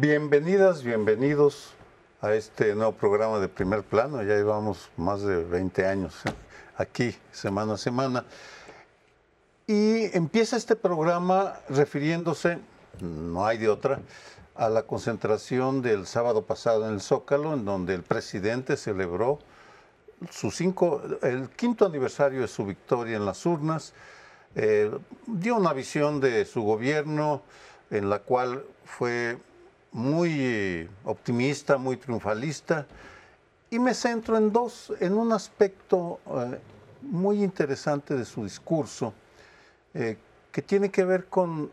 Bienvenidas, bienvenidos a este nuevo programa de primer plano. Ya llevamos más de 20 años aquí, semana a semana. Y empieza este programa refiriéndose, no hay de otra, a la concentración del sábado pasado en el Zócalo, en donde el presidente celebró su cinco, el quinto aniversario de su victoria en las urnas, eh, dio una visión de su gobierno en la cual fue muy optimista, muy triunfalista, y me centro en dos, en un aspecto eh, muy interesante de su discurso, eh, que tiene que ver con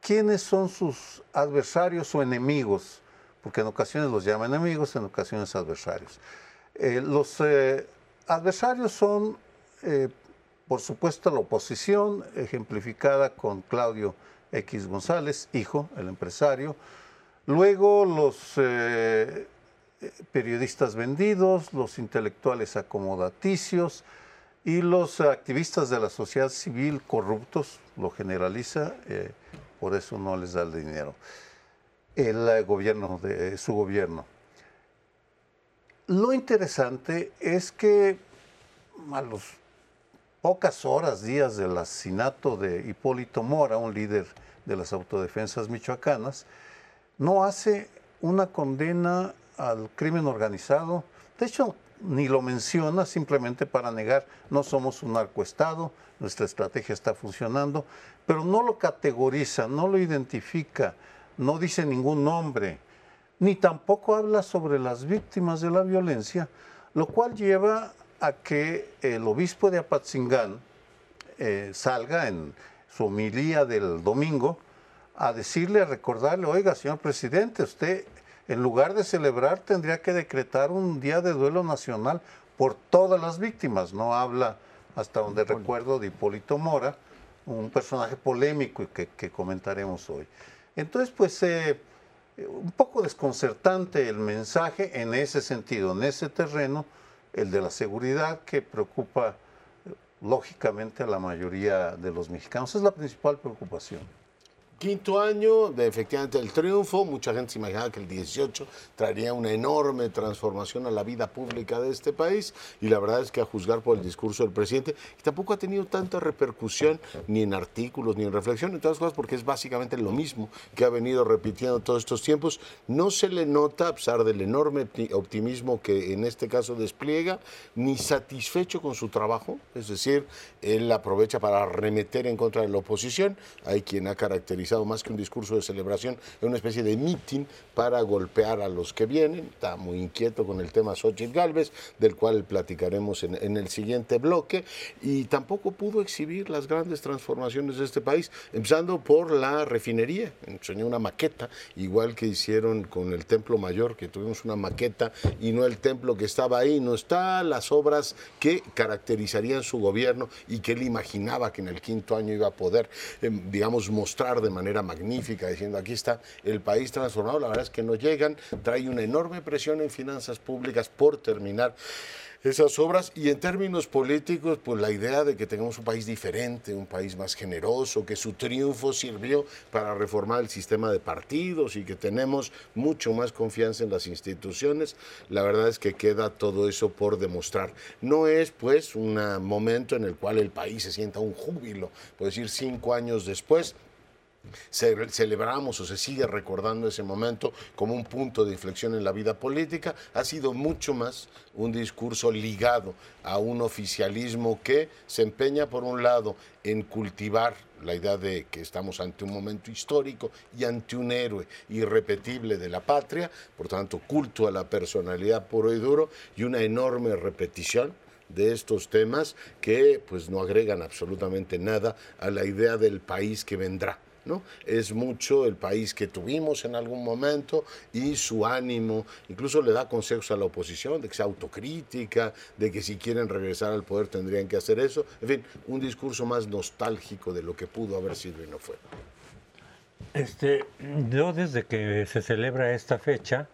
quiénes son sus adversarios o enemigos, porque en ocasiones los llama enemigos, en ocasiones adversarios. Eh, los adversarios son, por supuesto, la oposición, ejemplificada con Claudio X González, hijo, el empresario, Luego los eh, periodistas vendidos, los intelectuales acomodaticios y los activistas de la sociedad civil corruptos, lo generaliza, eh, por eso no les da el dinero. El eh, gobierno de su gobierno. Lo interesante es que a las pocas horas, días del asesinato de Hipólito Mora, un líder de las autodefensas michoacanas, no hace una condena al crimen organizado. De hecho, ni lo menciona simplemente para negar, no somos un narcoestado, nuestra estrategia está funcionando, pero no lo categoriza, no lo identifica, no dice ningún nombre, ni tampoco habla sobre las víctimas de la violencia, lo cual lleva a que el obispo de Apatzingán eh, salga en su homilía del domingo a decirle, a recordarle, oiga, señor presidente, usted en lugar de celebrar tendría que decretar un día de duelo nacional por todas las víctimas. No habla, hasta donde recuerdo, de Hipólito Mora, un personaje polémico que, que comentaremos hoy. Entonces, pues, eh, un poco desconcertante el mensaje en ese sentido, en ese terreno, el de la seguridad que preocupa lógicamente a la mayoría de los mexicanos. Es la principal preocupación. Quinto año de efectivamente el triunfo, mucha gente se imaginaba que el 18 traería una enorme transformación a la vida pública de este país y la verdad es que a juzgar por el discurso del presidente, tampoco ha tenido tanta repercusión ni en artículos ni en reflexión, en todas cosas porque es básicamente lo mismo que ha venido repitiendo todos estos tiempos. No se le nota, a pesar del enorme optimismo que en este caso despliega, ni satisfecho con su trabajo, es decir, él aprovecha para remeter en contra de la oposición, hay quien ha caracterizado más que un discurso de celebración, es una especie de meeting para golpear a los que vienen. Está muy inquieto con el tema Xochitl Galvez, del cual platicaremos en, en el siguiente bloque, y tampoco pudo exhibir las grandes transformaciones de este país, empezando por la refinería. Enseñó una maqueta, igual que hicieron con el Templo Mayor, que tuvimos una maqueta y no el templo que estaba ahí, no está las obras que caracterizarían su gobierno y que él imaginaba que en el quinto año iba a poder, em, digamos, mostrar de manera magnífica, diciendo aquí está el país transformado. La verdad es que no llegan, trae una enorme presión en finanzas públicas por terminar esas obras y en términos políticos, pues la idea de que tengamos un país diferente, un país más generoso, que su triunfo sirvió para reformar el sistema de partidos y que tenemos mucho más confianza en las instituciones, la verdad es que queda todo eso por demostrar. No es pues un momento en el cual el país se sienta un júbilo, por decir cinco años después, celebramos o se sigue recordando ese momento como un punto de inflexión en la vida política, ha sido mucho más un discurso ligado a un oficialismo que se empeña, por un lado, en cultivar la idea de que estamos ante un momento histórico y ante un héroe irrepetible de la patria, por tanto, culto a la personalidad puro y duro y una enorme repetición de estos temas que pues no agregan absolutamente nada a la idea del país que vendrá. Es mucho el país que tuvimos en algún momento y su ánimo, incluso le da consejos a la oposición de que sea autocrítica, de que si quieren regresar al poder tendrían que hacer eso. En fin, un discurso más nostálgico de lo que pudo haber sido y no fue. Este, yo desde que se celebra esta fecha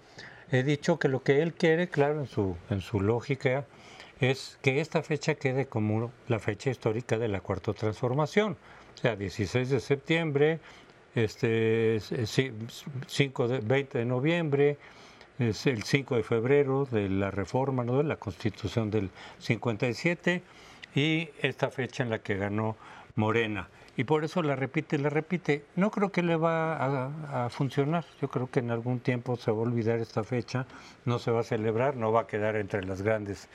he dicho que lo que él quiere, claro, en su, en su lógica, es que esta fecha quede como la fecha histórica de la cuarta transformación. O sea, 16 de septiembre, este, 5 de, 20 de noviembre, es el 5 de febrero de la reforma ¿no? de la Constitución del 57 y esta fecha en la que ganó Morena. Y por eso la repite y la repite. No creo que le va a, funcionar. Yo creo que en algún tiempo se va a olvidar esta fecha, no se va a celebrar, no va a quedar entre las grandes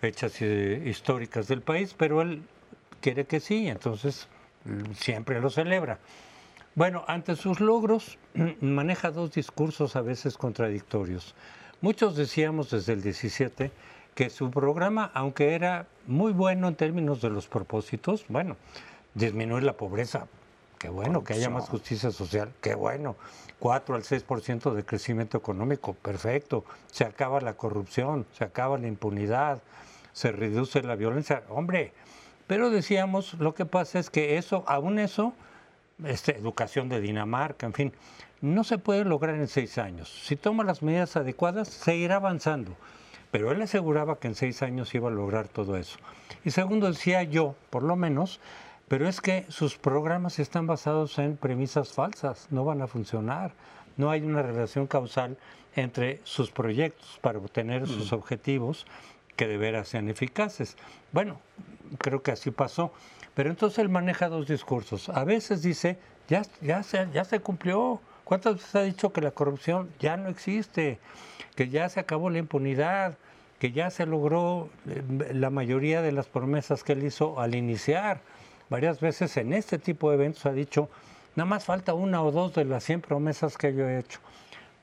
fechas eh, históricas del país, pero él quiere que sí, entonces siempre lo celebra. Bueno, ante sus logros maneja dos discursos a veces contradictorios. Muchos decíamos desde el 17 que su programa, aunque era muy bueno en términos de los propósitos, bueno, disminuir la pobreza, qué bueno, que haya más justicia social, qué bueno, 4 al 6% de crecimiento económico, perfecto, se acaba la corrupción, se acaba la impunidad, se reduce la violencia, hombre, pero decíamos, lo que pasa es que eso, aún eso, este, educación de Dinamarca, en fin, no se puede lograr en seis años. Si toma las medidas adecuadas, se irá avanzando. Pero él aseguraba que en seis años iba a lograr todo eso. Y segundo, decía yo, por lo menos, pero es que sus programas están basados en premisas falsas, no van a funcionar. No hay una relación causal entre sus proyectos para obtener sus mm. objetivos que de veras sean eficaces. Bueno, creo que así pasó. Pero entonces él maneja dos discursos. A veces dice, ya, ya, se, ya se cumplió. ¿Cuántas veces ha dicho que la corrupción ya no existe? Que ya se acabó la impunidad, que ya se logró eh, la mayoría de las promesas que él hizo al iniciar. Varias veces en este tipo de eventos ha dicho, nada más falta una o dos de las 100 promesas que yo he hecho.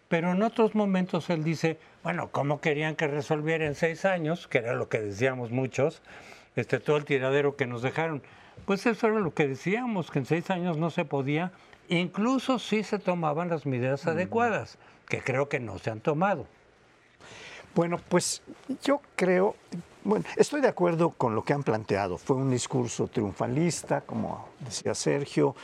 Pero en otros momentos él dice, bueno, ¿cómo querían que resolviera en seis años? Que era lo que decíamos muchos este, todo el tiradero que nos dejaron. Pues eso era lo que decíamos, que en seis años no se podía, incluso si se tomaban las medidas mm. adecuadas, que creo que no se han tomado. Bueno, pues yo creo, bueno, estoy de acuerdo con lo que han planteado. Fue un discurso triunfalista, como decía Sergio.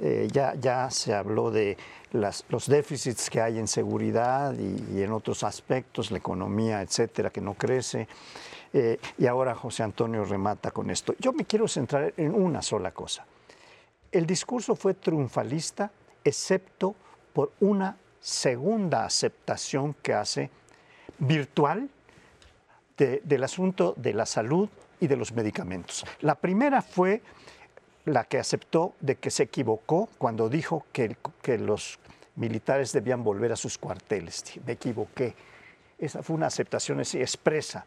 Eh, ya, ya se habló de los déficits que hay en seguridad y, y, en otros aspectos, la economía, etcétera, que no crece. Eh, y ahora José Antonio remata con esto. Yo me quiero centrar en una sola cosa. El discurso fue triunfalista, excepto por una segunda aceptación que hace virtual del asunto de la salud y de los medicamentos. La primera fue la que aceptó de que se equivocó cuando dijo que, que los militares debían volver a sus cuarteles. Me equivoqué. Esa fue una aceptación expresa.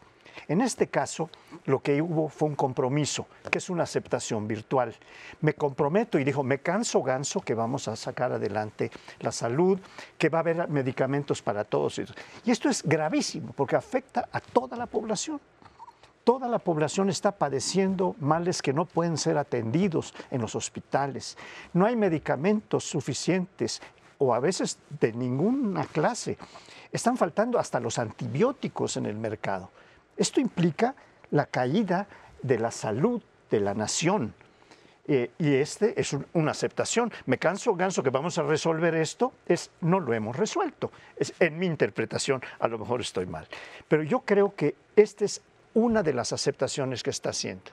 En este caso, lo que hubo fue un compromiso, que es una aceptación virtual. Me comprometo y dijo, me canso ganso que vamos a sacar adelante la salud, que va a haber medicamentos para todos. Y esto es gravísimo porque afecta a toda la población. Toda la población está padeciendo males que no pueden ser atendidos en los hospitales. No hay medicamentos suficientes o a veces de ninguna clase. Están faltando hasta los antibióticos en el mercado. Esto implica la caída de la salud de la nación. Eh, y este es una aceptación. Me canso, ganso, que vamos a resolver esto, es no lo hemos resuelto. Es en mi interpretación, a lo mejor estoy mal. Pero yo creo que esta es una de las aceptaciones que está haciendo.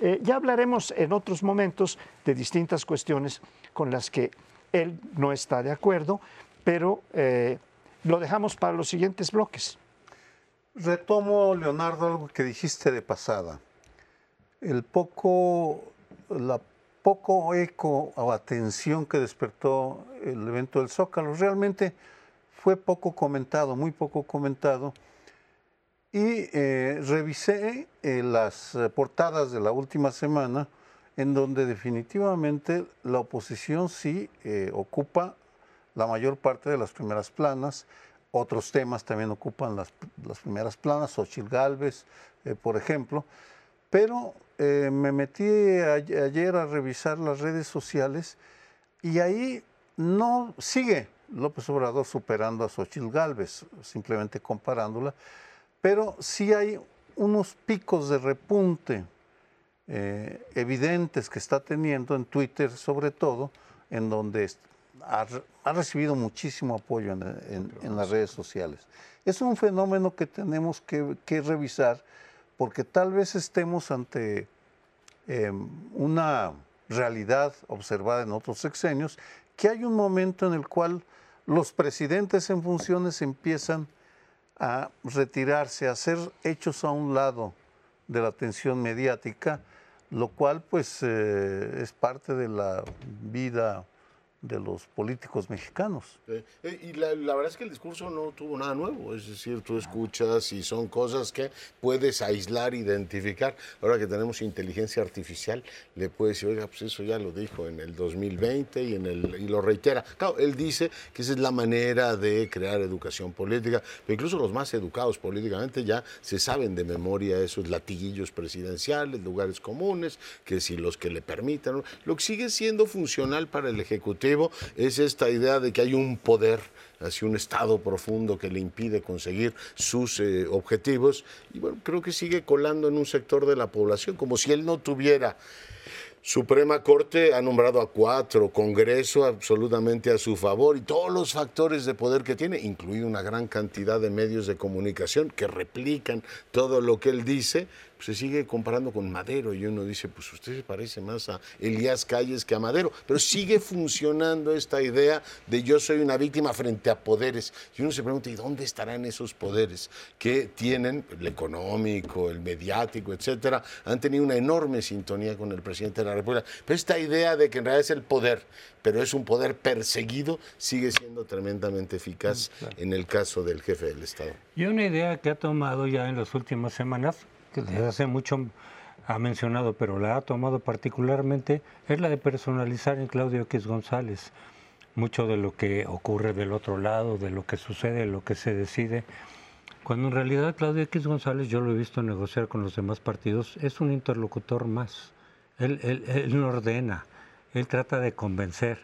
Eh, ya hablaremos en otros momentos de distintas cuestiones con las que él no está de acuerdo, pero eh, lo dejamos para los siguientes bloques. Retomo, Leonardo, algo que dijiste de pasada. El poco, la poco eco o atención que despertó el evento del Zócalo realmente fue poco comentado, muy poco comentado. Y eh, revisé eh, las eh, portadas de la última semana, en donde definitivamente la oposición sí ocupa la mayor parte de las primeras planas otros temas también ocupan las, primeras planas, Xochitl Galvez, eh, por ejemplo. Pero eh, me metí ayer a revisar las redes sociales y ahí no sigue López Obrador superando a Xochitl Galvez, simplemente comparándola, pero sí hay unos picos de repunte eh, evidentes que está teniendo en Twitter sobre todo, en donde ha, recibido muchísimo apoyo en, las redes sociales. Es un fenómeno que tenemos que, revisar porque tal vez estemos ante em, una realidad observada en otros sexenios que hay un momento en el cual los presidentes en funciones empiezan a retirarse, a ser hechos a un lado de la atención mediática, lo cual pues eh, es parte de la vida de los políticos mexicanos. Eh, y la, verdad es que el discurso no tuvo nada nuevo, es decir, tú escuchas y son cosas que puedes aislar, identificar. Ahora que tenemos inteligencia artificial, le puedes decir, oiga, pues eso ya lo dijo en el 2020 y, en el, y lo reitera. Claro, él dice que esa es la manera de crear educación política, pero incluso los más educados políticamente ya se saben de memoria esos latiguillos presidenciales, lugares comunes, que si los que le permitan, lo que sigue siendo funcional para el Ejecutivo es esta idea de que hay un poder hacia un estado profundo que le impide conseguir sus eh, objetivos. Y bueno, creo que sigue colando en un sector de la población, como si él no tuviera. Suprema Corte ha nombrado a cuatro, Congreso absolutamente a su favor y todos los factores de poder que tiene, incluido una gran cantidad de medios de comunicación que replican todo lo que él dice, se sigue comparando con Madero y uno dice, pues usted se parece más a Elías Calles que a Madero, pero sigue funcionando esta idea de yo soy una víctima frente a poderes. Y uno se pregunta, ¿y dónde estarán esos poderes que tienen, el económico, el mediático, etcétera? Han tenido una enorme sintonía con el presidente de la República. Pero esta idea de que en realidad es el poder, pero es un poder perseguido, sigue siendo tremendamente eficaz mm, en el caso del jefe del Estado. Y una idea que ha tomado ya en las últimas semanas desde hace mucho ha mencionado, pero la ha tomado particularmente, es la de personalizar en Claudio X González. Mucho de lo que ocurre del otro lado, de lo que sucede, de lo que se decide. Cuando en realidad Claudio X González, yo lo he visto negociar con los demás partidos, es un interlocutor más. Él, él, él ordena, él trata de convencer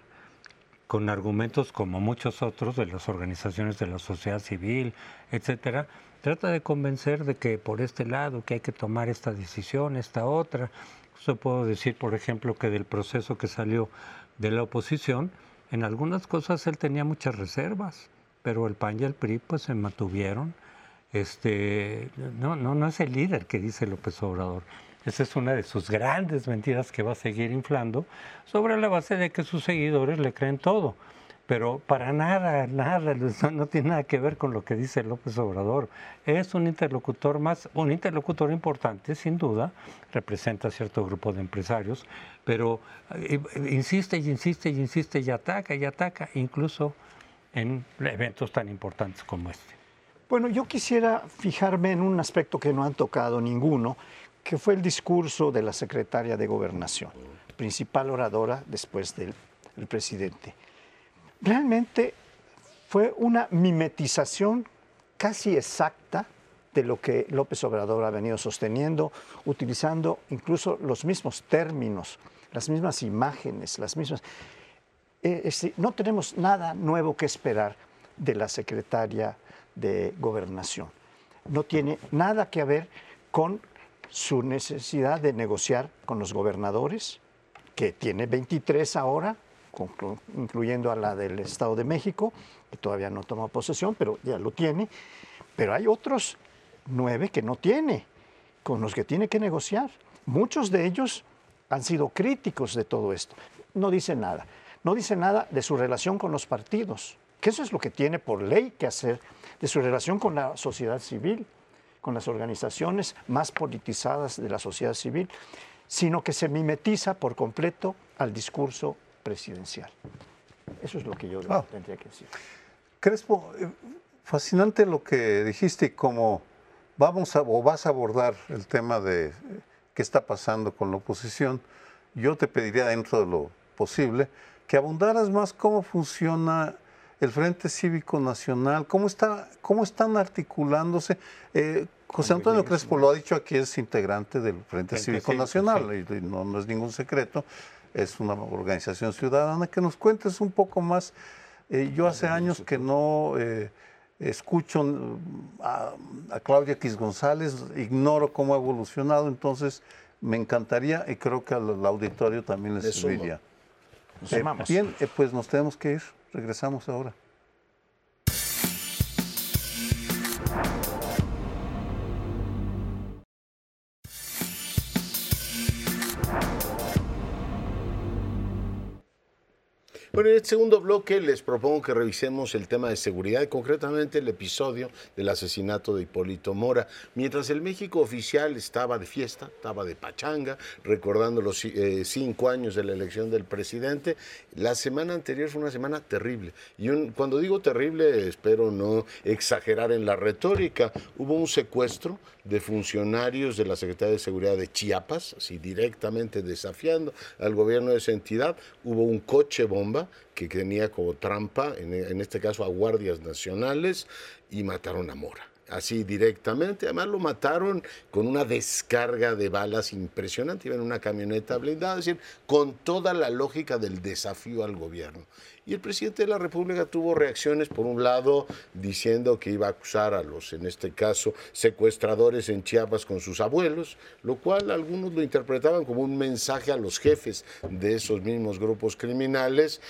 con argumentos como muchos otros de las organizaciones de la sociedad civil, etcétera, trata de convencer de que por este lado, que hay que tomar esta decisión, esta otra. Yo puedo decir, por ejemplo, que del proceso que salió de la oposición, en algunas cosas él tenía muchas reservas, pero el PAN y el PRI pues se mantuvieron. Este, no, no, no es el líder que dice López Obrador. Esa es una de sus grandes mentiras que va a seguir inflando sobre la base de que sus seguidores le creen todo pero para nada, nada, no tiene nada que ver con lo que dice López Obrador. Es un interlocutor más, un interlocutor importante, sin duda, representa a cierto grupo de empresarios, pero eh, insiste y insiste y insiste y ataca y ataca, incluso en eventos tan importantes como este. Bueno, yo quisiera fijarme en un aspecto que no han tocado ninguno, que fue el discurso de la secretaria de Gobernación, principal oradora después del presidente realmente fue una mimetización casi exacta de lo que López Obrador ha venido sosteniendo, utilizando incluso los mismos términos, las mismas imágenes, las mismas... Eh, no tenemos nada nuevo que esperar de la secretaria de Gobernación. No tiene nada que ver con su necesidad de negociar con los gobernadores, que tiene 23 ahora, incluyendo a la del Estado de México, que todavía no toma posesión, pero ya lo tiene. Pero hay otros nueve que no tiene, con los que tiene que negociar. Muchos de ellos han sido críticos de todo esto. No dice nada. No dice nada de su relación con los partidos, que eso es lo que tiene por ley que hacer, de su relación con la sociedad civil, con las organizaciones más politizadas de la sociedad civil, sino que se mimetiza por completo al discurso presidencial. Eso es lo que yo ah. tendría que decir. Crespo, eh, fascinante lo que dijiste y cómo vamos a, o vas a abordar el tema de eh, qué está pasando con la oposición. Yo te pediría dentro de lo posible que abundaras más cómo funciona el Frente Cívico Nacional, cómo, está, cómo están articulándose. Eh, José Antonio Crespo lo ha dicho aquí, es integrante del Frente, Cívico, Nacional, y no, no, es ningún secreto es una organización ciudadana, que nos cuentes un poco más. Eh, yo hace años que no eh, escucho mm, a, Claudia Quis González, ignoro cómo ha evolucionado, entonces me encantaría y creo que al, auditorio también les serviría. Eh, bien, pues nos tenemos que ir, regresamos ahora. Bueno, en este segundo bloque les propongo que revisemos el tema de seguridad concretamente el episodio del asesinato de Hipólito Mora. Mientras el México oficial estaba de fiesta, estaba de pachanga, recordando los eh, cinco años de la elección del presidente, la semana anterior fue una semana terrible. Y cuando digo terrible, espero no exagerar en la retórica, hubo un secuestro de funcionarios de la Secretaría de Seguridad de Chiapas, así directamente desafiando al gobierno de esa entidad. Hubo un coche bomba que tenía como trampa, en, en este caso a guardias nacionales, y mataron a Mora así directamente. Además lo mataron con una descarga de balas impresionante. Iba en una camioneta blindada, es decir, con toda la lógica del desafío al gobierno. Y el presidente de la República tuvo reacciones, por un lado, diciendo que iba a acusar a los, en este caso, secuestradores en Chiapas con sus abuelos, lo cual algunos lo interpretaban como un mensaje a los jefes de esos mismos grupos criminales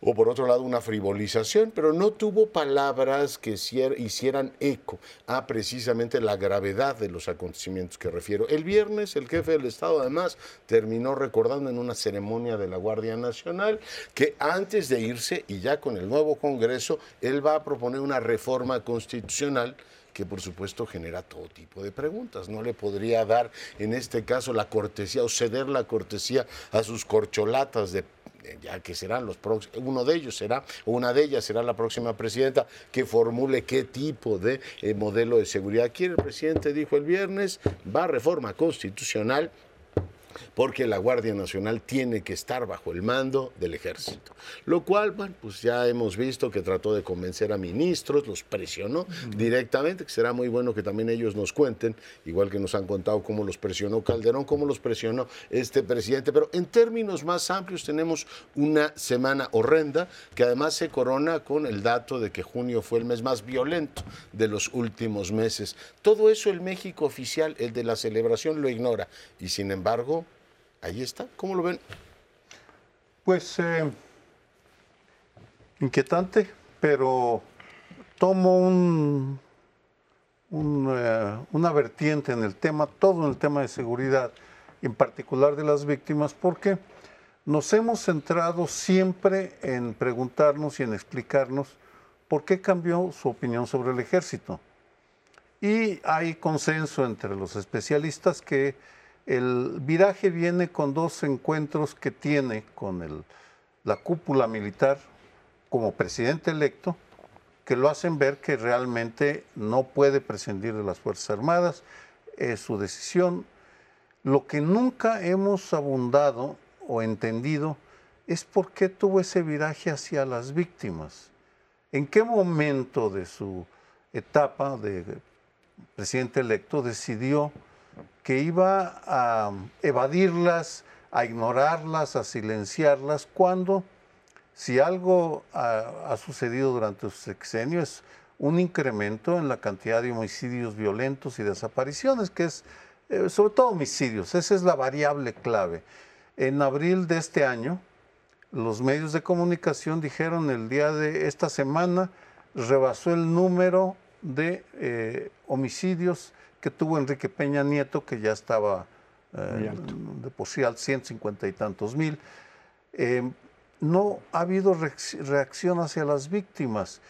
o por otro lado una frivolización, pero no tuvo palabras que hicieran eco a precisamente la gravedad de los acontecimientos que refiero. El viernes el jefe del Estado además terminó recordando en una ceremonia de la Guardia Nacional que antes de irse y ya con el nuevo Congreso, él va a proponer una reforma constitucional que por supuesto genera todo tipo de preguntas. No le podría dar en este caso la cortesía o ceder la cortesía a sus corcholatas de ya que serán los próximos, uno de ellos será, una de ellas será la próxima presidenta que formule qué tipo de eh, modelo de seguridad quiere. El presidente dijo el viernes, va a reforma constitucional porque la Guardia Nacional tiene que estar bajo el mando del ejército. Lo cual, bueno, pues ya hemos visto que trató de convencer a ministros, los presionó directamente, que será muy bueno que también ellos nos cuenten, igual que nos han contado cómo los presionó Calderón, cómo los presionó este presidente. Pero en términos más amplios tenemos una semana horrenda que además se corona con el dato de que junio fue el mes más violento de los últimos meses. Todo eso el México oficial, el de la celebración, lo ignora. Y sin embargo, ahí está. ¿Cómo lo ven? Pues eh, inquietante, pero tomo un, eh, una vertiente en el tema, todo en el tema de seguridad, en particular de las víctimas, porque nos hemos centrado siempre en preguntarnos y en explicarnos por qué cambió su opinión sobre el ejército. Y hay consenso entre los especialistas que el viraje viene con dos encuentros que tiene con la cúpula militar como presidente electo, que lo hacen ver que realmente no puede prescindir de las Fuerzas Armadas, es su decisión. Lo que nunca hemos abundado o entendido es por qué tuvo ese viraje hacia las víctimas. ¿En qué momento de su etapa de presidente electo decidió que iba a evadirlas, a ignorarlas, a silenciarlas, cuando si algo ha, sucedido durante su sexenio es un incremento en la cantidad de homicidios violentos y desapariciones, que es eh, sobre todo homicidios, esa es la variable clave. En abril de este año, los medios de comunicación dijeron el día de esta semana rebasó el número de eh, homicidios que tuvo Enrique Peña Nieto, que ya estaba eh, de por sí al 150 y tantos mil. Eh, no ha habido reacción hacia las víctimas.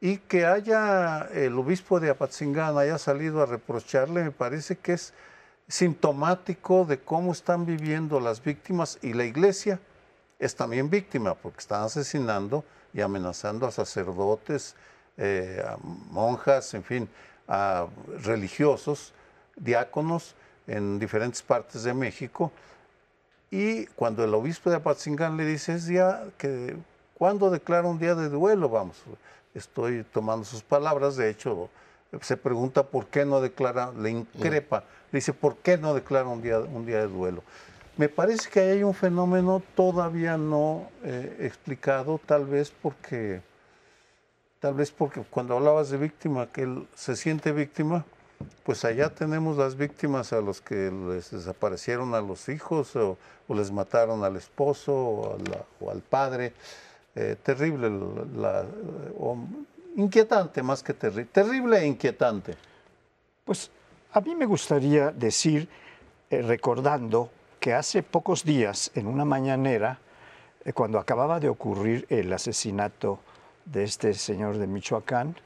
Y que haya el obispo de Apatzingán haya salido a reprocharle, me parece que es sintomático de cómo están viviendo las víctimas. Y la iglesia es también víctima porque están asesinando y amenazando a sacerdotes, eh, a monjas, en fin, a religiosos, diáconos en diferentes partes de México. Y cuando el obispo de Apatzingán le dice, es día que, ¿cuándo declara un día de duelo? Vamos, estoy tomando sus palabras, de hecho, se pregunta por qué no declara, le increpa, le dice, ¿por qué no declara un día, un día de duelo? Me parece que hay un fenómeno todavía no eh, explicado, tal vez porque Tal vez porque cuando hablabas de víctima, que él se siente víctima, pues allá tenemos las víctimas a los que les desaparecieron a los hijos o, les mataron al esposo o, al padre. Eh, terrible, la, inquietante más que terrible, terrible e inquietante. Pues a mí me gustaría decir, eh, recordando que hace pocos días en una mañanera, eh, cuando acababa de ocurrir el asesinato de este señor de Michoacán,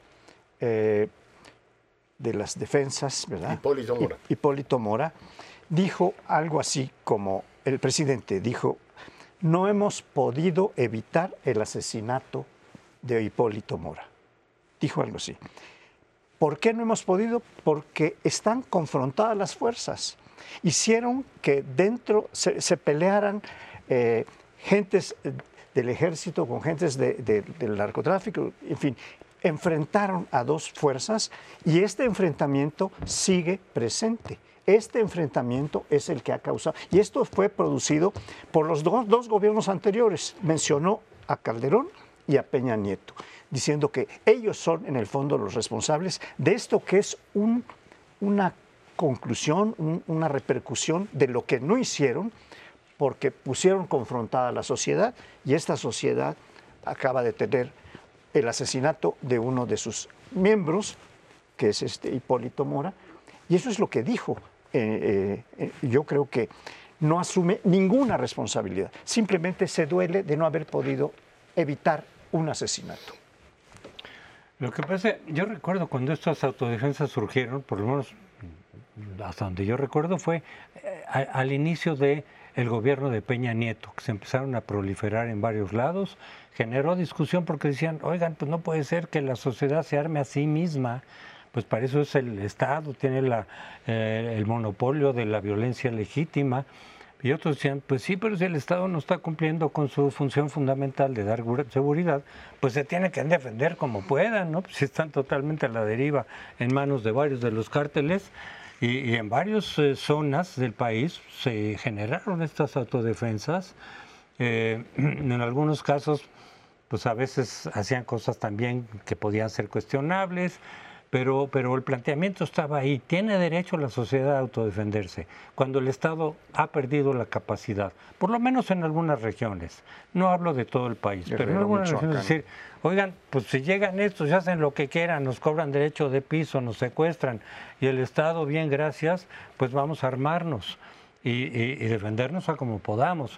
eh, de las defensas, ¿verdad? Hipólito Mora. Hipólito Mora, dijo algo así como, el presidente dijo, no hemos podido evitar el asesinato de Hipólito Mora. Dijo algo así. ¿Por qué no hemos podido? Porque están confrontadas las fuerzas. Hicieron que dentro se, pelearan eh, gentes del ejército con gentes del narcotráfico, en fin, enfrentaron a dos fuerzas y este enfrentamiento sigue presente. Este enfrentamiento es el que ha causado, y esto fue producido por los dos, dos gobiernos anteriores. Mencionó a Calderón y a Peña Nieto, diciendo que ellos son en el fondo los responsables de esto que es un, una conclusión, una repercusión de lo que no hicieron, porque pusieron confrontada a la sociedad y esta sociedad acaba de tener el asesinato de uno de sus miembros, que es este Hipólito Mora, y eso es lo que dijo. Eh, eh, yo creo que no asume ninguna responsabilidad, simplemente se duele de no haber podido evitar un asesinato. Lo que pasa, yo recuerdo cuando estas autodefensas surgieron, por lo menos hasta donde yo recuerdo, fue eh, al inicio de el gobierno de Peña Nieto, que se empezaron a proliferar en varios lados, generó discusión porque decían, oigan, pues no puede ser que la sociedad se arme a sí misma, pues para eso es el Estado, tiene la, eh, el monopolio de la violencia legítima. Y otros decían, pues sí, pero si el Estado no está cumpliendo con su función fundamental de dar seguridad, pues se tiene que defender como puedan, ¿no? Pues si están totalmente a la deriva en manos de varios de los cárteles. Y, en varias eh, zonas del país se generaron estas autodefensas. Eh, en algunos casos, pues a veces hacían cosas también que podían ser cuestionables, pero, pero el planteamiento estaba ahí. Tiene derecho la sociedad a autodefenderse cuando el Estado ha perdido la capacidad, por lo menos en algunas regiones. No hablo de todo el país, pero en algunas regiones decir, oigan, pues si llegan estos, ya hacen lo que quieran, nos cobran derecho de piso, nos secuestran, y el Estado, bien, gracias, pues vamos a armarnos y, defendernos a como podamos.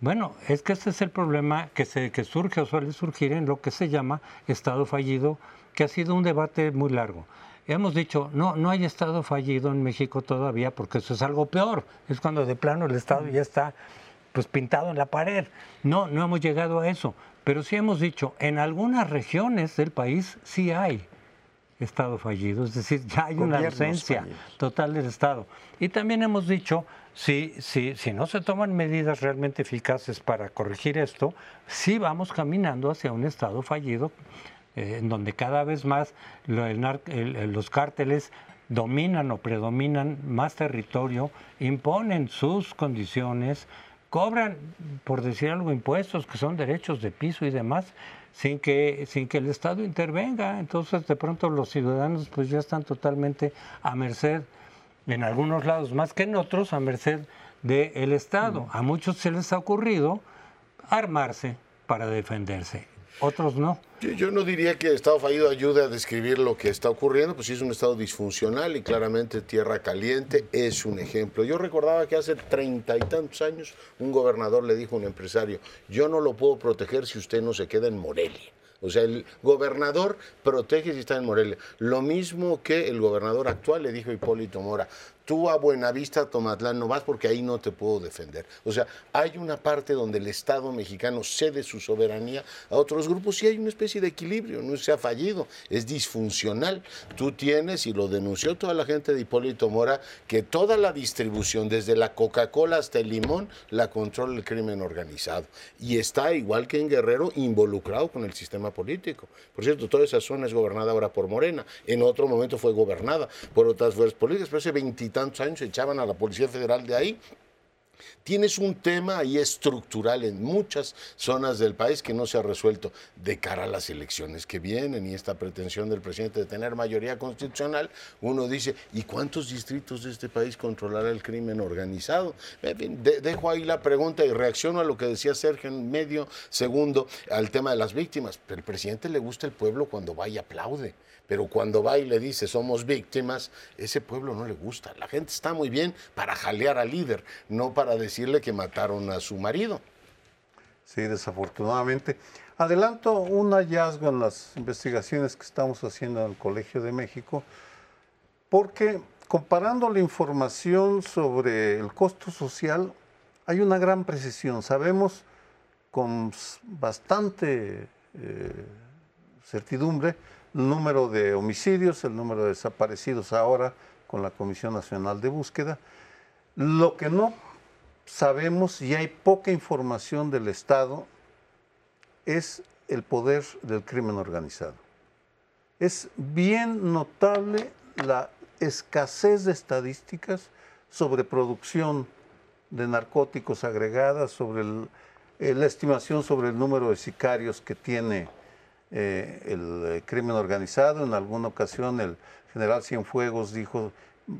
Bueno, es que este es el problema que, se, que surge o suele surgir en lo que se llama Estado fallido que ha sido un debate muy largo. Hemos dicho, no, no hay Estado fallido en México todavía, porque eso es algo peor. Es cuando de plano el Estado ya está pues pintado en la pared. No, no hemos llegado a eso. Pero sí hemos dicho, en algunas regiones del país sí hay Estado fallido, es decir, ya hay una ausencia total del Estado. Y también hemos dicho, si, si, si no se toman medidas realmente eficaces para corregir esto, sí vamos caminando hacia un Estado fallido eh, en donde cada vez más los cárteles dominan o predominan más territorio, imponen sus condiciones, cobran, por decir algo, impuestos que son derechos de piso y demás, sin que, sin que el Estado intervenga. Entonces, de pronto los ciudadanos pues ya están totalmente a merced, en algunos lados más que en otros, a merced del Estado. A muchos se les ha ocurrido armarse para defenderse otros no. Yo, no diría que el Estado fallido ayude a describir lo que está ocurriendo, pues sí es un Estado disfuncional y claramente Tierra Caliente es un ejemplo. Yo recordaba que hace treinta y tantos años un gobernador le dijo a un empresario, yo no lo puedo proteger si usted no se queda en Morelia. O sea, el gobernador protege si está en Morelia. Lo mismo que el gobernador actual le dijo a Hipólito Mora, tú a Buenavista, Tomatlán, no vas porque ahí no te puedo defender. O sea, hay una parte donde el Estado mexicano cede su soberanía a otros grupos y hay una especie de equilibrio, no se ha fallido, es disfuncional. Tú tienes, y lo denunció toda la gente de Hipólito Mora, que toda la distribución, desde la Coca-Cola hasta el limón, la controla el crimen organizado. Y está, igual que en Guerrero, involucrado con el sistema político. Por cierto, toda esa zona es gobernada ahora por Morena. En otro momento fue gobernada por otras fuerzas políticas, pero hace 20 tantos años echaban a la Policía Federal de ahí. Tienes un tema ahí estructural en muchas zonas del país que no se ha resuelto de cara a las elecciones que vienen y esta pretensión del presidente de tener mayoría constitucional. Uno dice, ¿y cuántos distritos de este país controlará el crimen organizado? dejo ahí la pregunta y reacciono a lo que decía Sergio en medio segundo al tema de las víctimas. El presidente le gusta el pueblo cuando va y aplaude pero cuando va y le dice somos víctimas, ese pueblo no le gusta. La gente está muy bien para jalear al líder, no para decirle que mataron a su marido. Sí, desafortunadamente. Adelanto un hallazgo en las investigaciones que estamos haciendo en el Colegio de México, porque comparando la información sobre el costo social, hay una gran precisión. Sabemos con bastante eh, certidumbre número de homicidios, el número de desaparecidos ahora con la Comisión Nacional de Búsqueda. Lo que no sabemos y hay poca información del Estado es el poder del crimen organizado. Es bien notable la escasez de estadísticas sobre producción de narcóticos agregadas, sobre la estimación sobre el número de sicarios que tiene eh, el eh, crimen organizado. En alguna ocasión el general Cienfuegos dijo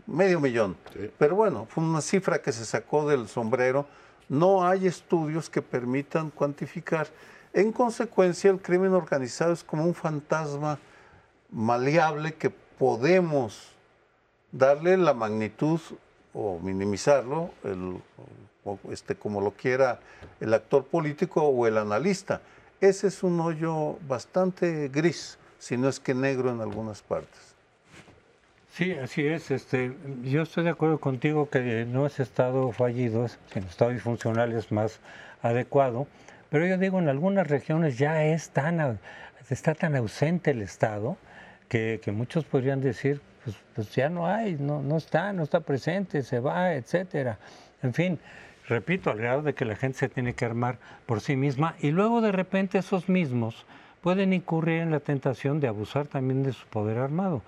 medio millón. Pero bueno, fue una cifra que se sacó del sombrero. No hay estudios que permitan cuantificar. En consecuencia, el crimen organizado es como un fantasma maleable que podemos darle la magnitud o minimizarlo, este, como lo quiera el actor político o el analista. Ese es un hoyo bastante gris, si no es que negro en algunas partes. Sí, así es. Este, yo estoy de acuerdo contigo que no es estado fallido, sino estado disfuncional es más adecuado. Pero yo digo, en algunas regiones ya es tan, está tan ausente el Estado que, que muchos podrían decir, pues, pues, ya no hay, no, no está, no está presente, se va, etcétera. En fin, repito, al grado de que la gente se tiene que armar por sí misma y luego de repente esos mismos pueden incurrir en la tentación de abusar también de su poder armado.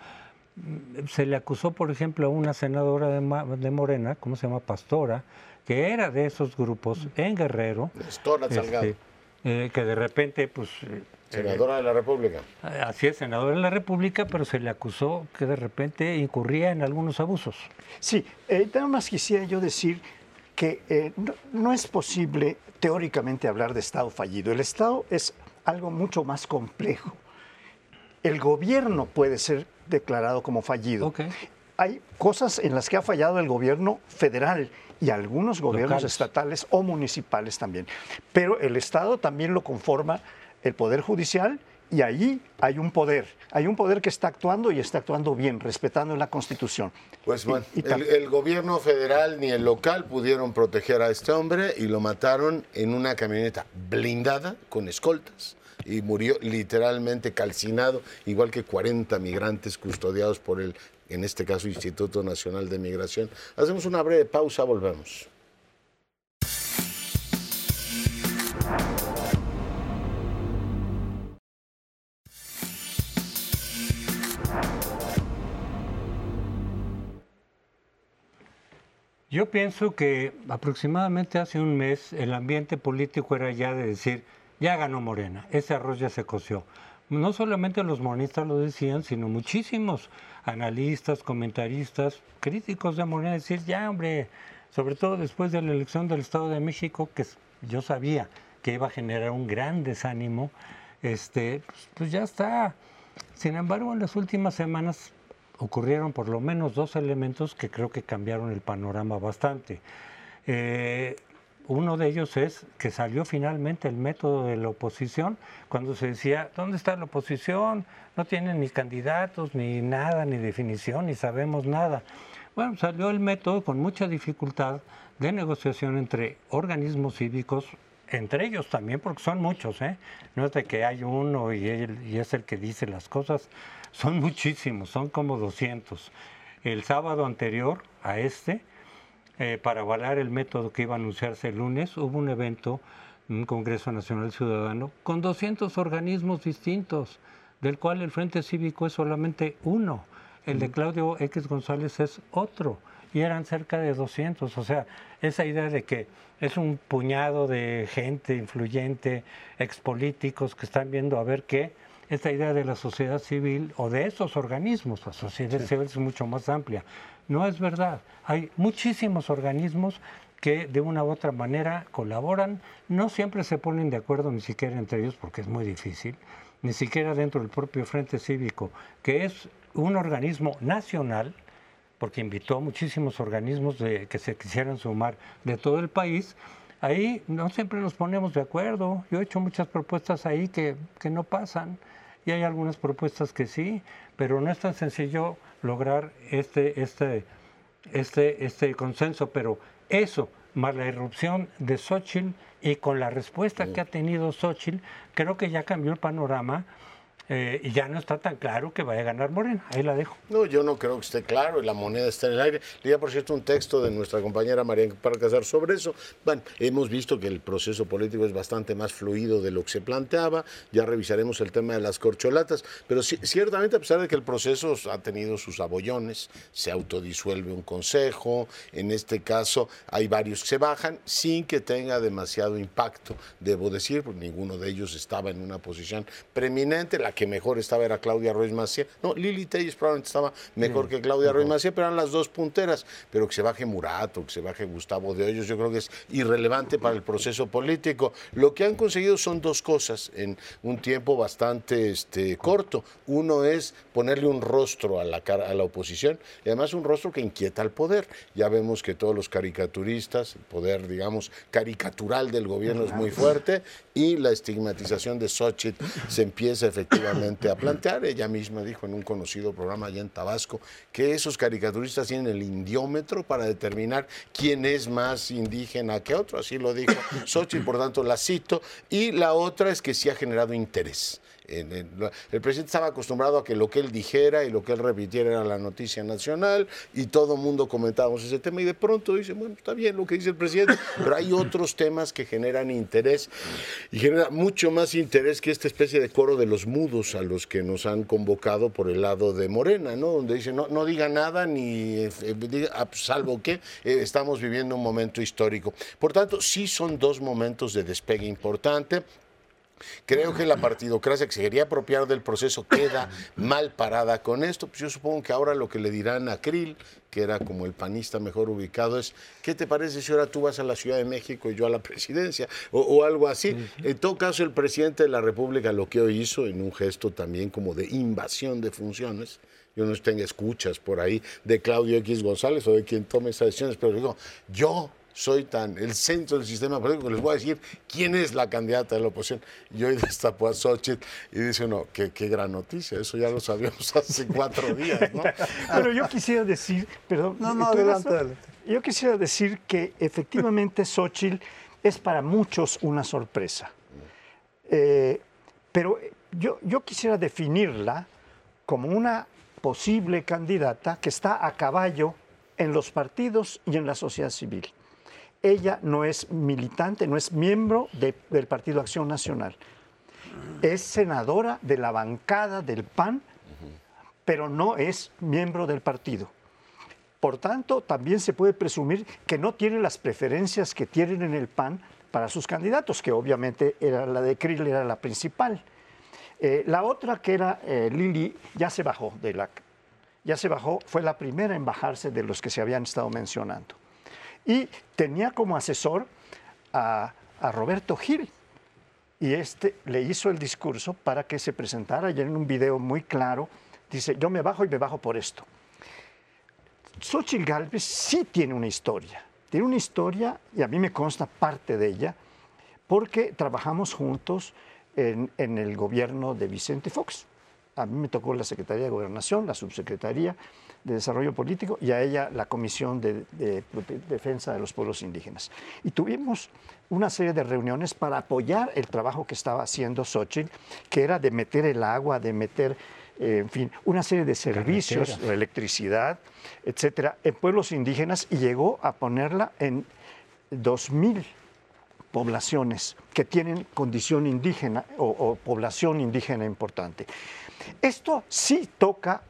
Se le acusó, por ejemplo, a una senadora de, Morena, ¿cómo se llama? Pastora, que era de esos grupos en Guerrero. Pastora este, eh, que de repente, pues eh, Senadora de la República. Así es, senadora de la República, pero se le acusó que de repente incurría en algunos abusos. Sí, eh, nada más quisiera yo decir que eh, no, es posible teóricamente hablar de Estado fallido. El Estado es algo mucho más complejo. El gobierno puede ser declarado como fallido. Hay cosas en las que ha fallado el gobierno federal y algunos gobiernos estatales o municipales también. Pero el Estado también lo conforma el Poder Judicial y ahí hay un poder, hay un poder que está actuando y está actuando bien, respetando la Constitución. Pues bueno, el, gobierno federal ni el local pudieron proteger a este hombre y lo mataron en una camioneta blindada con escoltas y murió literalmente calcinado, igual que 40 migrantes custodiados por el, en este caso, Instituto Nacional de Migración. Hacemos una breve pausa, volvemos. Yo pienso que aproximadamente hace un mes el ambiente político era ya de decir, ya ganó Morena, ese arroz ya se coció. No solamente los morenistas lo decían, sino muchísimos analistas, comentaristas, críticos de Morena, decir, ya hombre, sobre todo después de la elección del Estado de México, que yo sabía que iba a generar un gran desánimo, este, pues, pues ya está. Sin embargo, en las últimas semanas ocurrieron por lo menos dos elementos que creo que cambiaron el panorama bastante. Eh, uno de ellos es que salió finalmente el método de la oposición, cuando se decía, ¿dónde está la oposición? No tienen ni candidatos, ni nada, ni definición, ni sabemos nada. Bueno, salió el método con mucha dificultad de negociación entre organismos cívicos, entre ellos también, porque son muchos, ¿eh? No es de que hay uno y, y es el que dice las cosas, son muchísimos, son como 200. El sábado anterior a este, eh, para avalar el método que iba a anunciarse el lunes, hubo un evento, un Congreso Nacional Ciudadano, con 200 organismos distintos, del cual el Frente Cívico es solamente uno. El de Claudio X González es otro y eran cerca de 200. O sea, esa idea de que es un puñado de gente influyente, expolíticos que están viendo a ver qué, esta idea de la sociedad civil o de esos organismos, la sociedad civil es mucho más amplia. No es verdad. Hay muchísimos organismos que de una u otra manera colaboran, no siempre se ponen de acuerdo ni siquiera entre ellos porque es muy difícil, ni siquiera dentro del propio Frente Cívico, que es un organismo nacional, porque invitó a muchísimos organismos de, que se quisieran sumar de todo el país, ahí no siempre nos ponemos de acuerdo. Yo he hecho muchas propuestas ahí que, que no pasan y hay algunas propuestas que sí, pero no es tan sencillo lograr este, este, este, este consenso. Pero eso, más la irrupción de Xochitl y con la respuesta que ha tenido Xochitl, creo que ya cambió el panorama eh, y ya no está tan claro que vaya a ganar Morena. Ahí la dejo. No, yo no creo que esté claro y la moneda está en el aire. Leía, por cierto, un texto de nuestra compañera María Parcasar sobre eso. Bueno, hemos visto que el proceso político es bastante más fluido de lo que se planteaba. Ya revisaremos el tema de las corcholatas. Pero ciertamente, a pesar de que el proceso ha tenido sus abollones, se autodisuelve un consejo. En este caso, hay varios que se bajan sin que tenga demasiado impacto, debo decir, porque ninguno de ellos estaba en una posición preeminente. La que mejor estaba era Claudia Ruiz Macía. No, Lili Telles probablemente estaba mejor que Claudia Ruiz Macía, pero eran las dos punteras. Pero que se baje Murato, que se baje Gustavo de Hoyos, yo creo que es irrelevante para el proceso político. Lo que han conseguido son dos cosas en un tiempo bastante este, corto. Uno es ponerle un rostro a la, a la oposición y además un rostro que inquieta al poder. Ya vemos que todos los caricaturistas, el poder, digamos, caricatural del gobierno es muy fuerte y la estigmatización de Xochitl se empieza efectivamente a plantear. Ella misma dijo en un conocido programa allá en Tabasco que esos caricaturistas tienen el indiómetro para determinar quién es más indígena que otro, así lo dijo Xochitl, por tanto la cito. Y la otra es que sí ha generado interés el, presidente estaba acostumbrado a que lo que él dijera y lo que él repitiera era la noticia nacional y todo el mundo comentábamos ese tema y de pronto dice, bueno, está bien lo que dice el presidente, pero hay otros temas que generan interés y genera mucho más interés que esta especie de coro de los mudos a los que nos han convocado por el lado de Morena, ¿no? Donde dice, no, no diga nada ni eh, diga, salvo que eh, estamos viviendo un momento histórico. Por tanto, sí son dos momentos de despegue importante. Creo que la partidocracia que se quería apropiar del proceso queda mal parada con esto. Pues yo supongo que ahora lo que le dirán a Krill, que era como el panista mejor ubicado, es, ¿qué te parece si ahora tú vas a la Ciudad de México y yo a la presidencia? O, algo así. En todo caso, el presidente de la República lo que hoy hizo, en un gesto también como de invasión de funciones, yo no tengo escuchas por ahí de Claudio X González o de quien tome esas decisiones, pero digo, yo soy tan el centro del sistema político que les voy a decir quién es la candidata de la oposición. Y hoy destapó a Xochitl y dice uno, qué, qué gran noticia, eso ya lo sabíamos hace cuatro días, ¿no? Pero yo quisiera decir, perdón, no, no, adelante, Yo quisiera decir que efectivamente Xochitl es para muchos una sorpresa. Eh, pero yo, yo quisiera definirla como una posible candidata que está a caballo en los partidos y en la sociedad civil ella no es militante, no es miembro del Partido Acción Nacional. Es senadora de la bancada del PAN, pero no es miembro del partido. Por tanto, también se puede presumir que no tiene las preferencias que tienen en el PAN para sus candidatos, que obviamente era la de Krill, era la principal. Eh, la otra, que era eh, Lili, ya se bajó de la, ya se bajó, fue la primera en bajarse de los que se habían estado mencionando y tenía como asesor a, Roberto Gil. Y este le hizo el discurso para que se presentara y en un video muy claro dice, yo me bajo y me bajo por esto. Xochitl Galvez sí tiene una historia, tiene una historia y a mí me consta parte de ella porque trabajamos juntos en, en el gobierno de Vicente Fox. A mí me tocó la Secretaría de Gobernación, la Subsecretaría, de Desarrollo Político y a ella la Comisión de, Defensa de los Pueblos Indígenas. Y tuvimos una serie de reuniones para apoyar el trabajo que estaba haciendo Xochitl, que era de meter el agua, de meter, eh, en fin, una serie de servicios, electricidad, etcétera, en pueblos indígenas y llegó a ponerla en 2.000 poblaciones que tienen condición indígena o población indígena importante. Esto sí toca